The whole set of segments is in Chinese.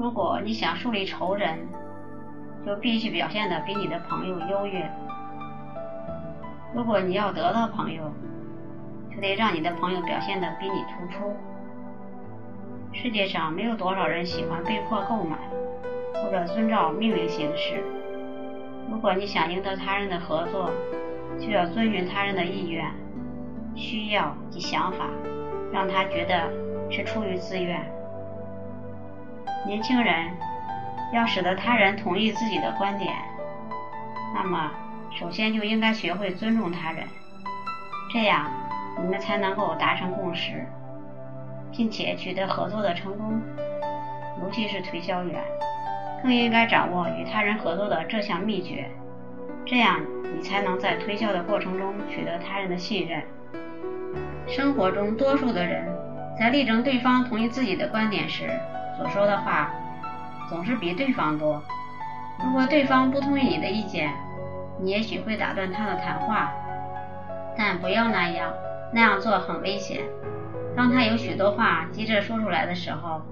如果你想树立仇人，就必须表现的比你的朋友优越。如果你要得到朋友，就得让你的朋友表现的比你突出。世界上没有多少人喜欢被迫购买，或者遵照命令行事。如果你想赢得他人的合作，就要遵循他人的意愿、需要及想法，让他觉得是出于自愿。年轻人要使得他人同意自己的观点，那么首先就应该学会尊重他人，这样你们才能够达成共识，并且取得合作的成功。尤其是推销员，更应该掌握与他人合作的这项秘诀，这样你才能在推销的过程中取得他人的信任。生活中，多数的人在力争对方同意自己的观点时，所说的话总是比对方多。如果对方不同意你的意见，你也许会打断他的谈话，但不要那样，那样做很危险。当他有许多话急着说出来的时候，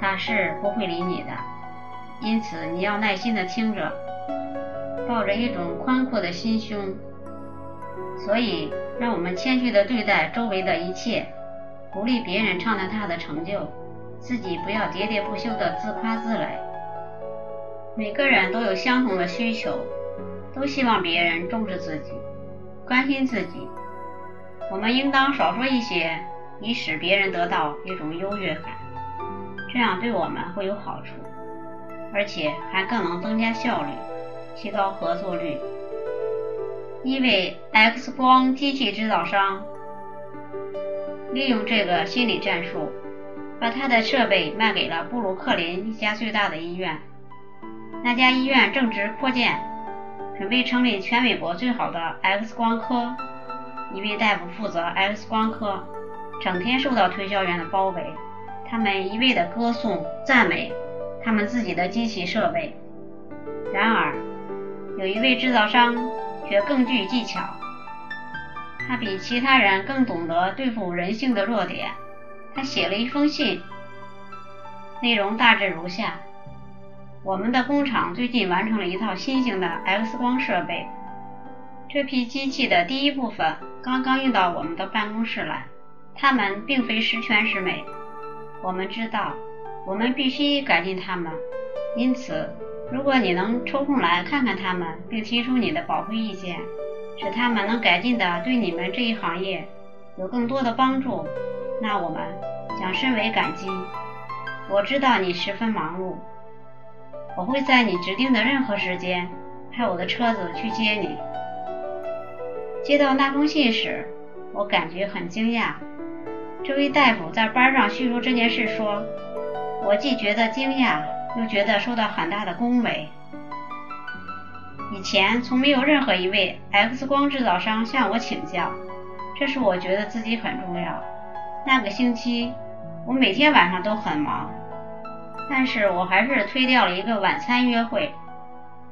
他是不会理你的。因此，你要耐心的听着，抱着一种宽阔的心胸。所以，让我们谦虚的对待周围的一切，鼓励别人畅谈他的成就。自己不要喋喋不休的自夸自擂。每个人都有相同的需求，都希望别人重视自己、关心自己。我们应当少说一些，以使别人得到一种优越感，这样对我们会有好处，而且还更能增加效率，提高合作率。一位 X 光机器制造商利用这个心理战术。把他的设备卖给了布鲁克林一家最大的医院。那家医院正值扩建，准备成立全美国最好的 X 光科。一位大夫负责 X 光科，整天受到推销员的包围，他们一味地歌颂、赞美他们自己的机器设备。然而，有一位制造商却更具技巧，他比其他人更懂得对付人性的弱点。他写了一封信，内容大致如下：我们的工厂最近完成了一套新型的 X 光设备，这批机器的第一部分刚刚运到我们的办公室来。它们并非十全十美，我们知道，我们必须改进它们。因此，如果你能抽空来看看它们，并提出你的宝贵意见，使它们能改进的对你们这一行业有更多的帮助。那我们将深为感激。我知道你十分忙碌，我会在你指定的任何时间派我的车子去接你。接到那封信时，我感觉很惊讶。这位大夫在班上叙述这件事说：“我既觉得惊讶，又觉得受到很大的恭维。以前从没有任何一位 X 光制造商向我请教，这使我觉得自己很重要。”那个星期，我每天晚上都很忙，但是我还是推掉了一个晚餐约会，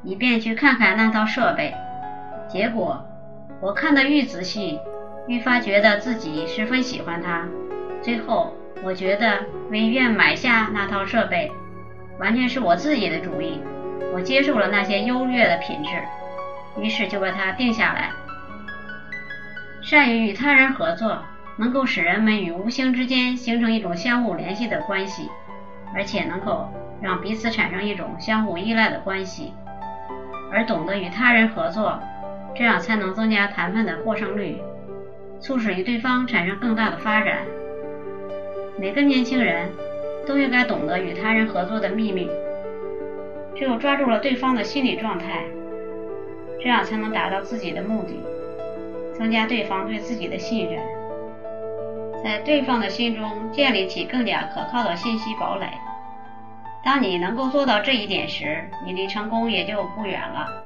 以便去看看那套设备。结果，我看得愈仔细，愈发觉得自己十分喜欢它。最后，我觉得为愿买下那套设备，完全是我自己的主意。我接受了那些优越的品质，于是就把它定下来。善于与他人合作。能够使人们与无形之间形成一种相互联系的关系，而且能够让彼此产生一种相互依赖的关系，而懂得与他人合作，这样才能增加谈判的获胜率，促使与对方产生更大的发展。每个年轻人都应该懂得与他人合作的秘密，只有抓住了对方的心理状态，这样才能达到自己的目的，增加对方对自己的信任。在对方的心中建立起更加可靠的信息堡垒。当你能够做到这一点时，你离成功也就不远了。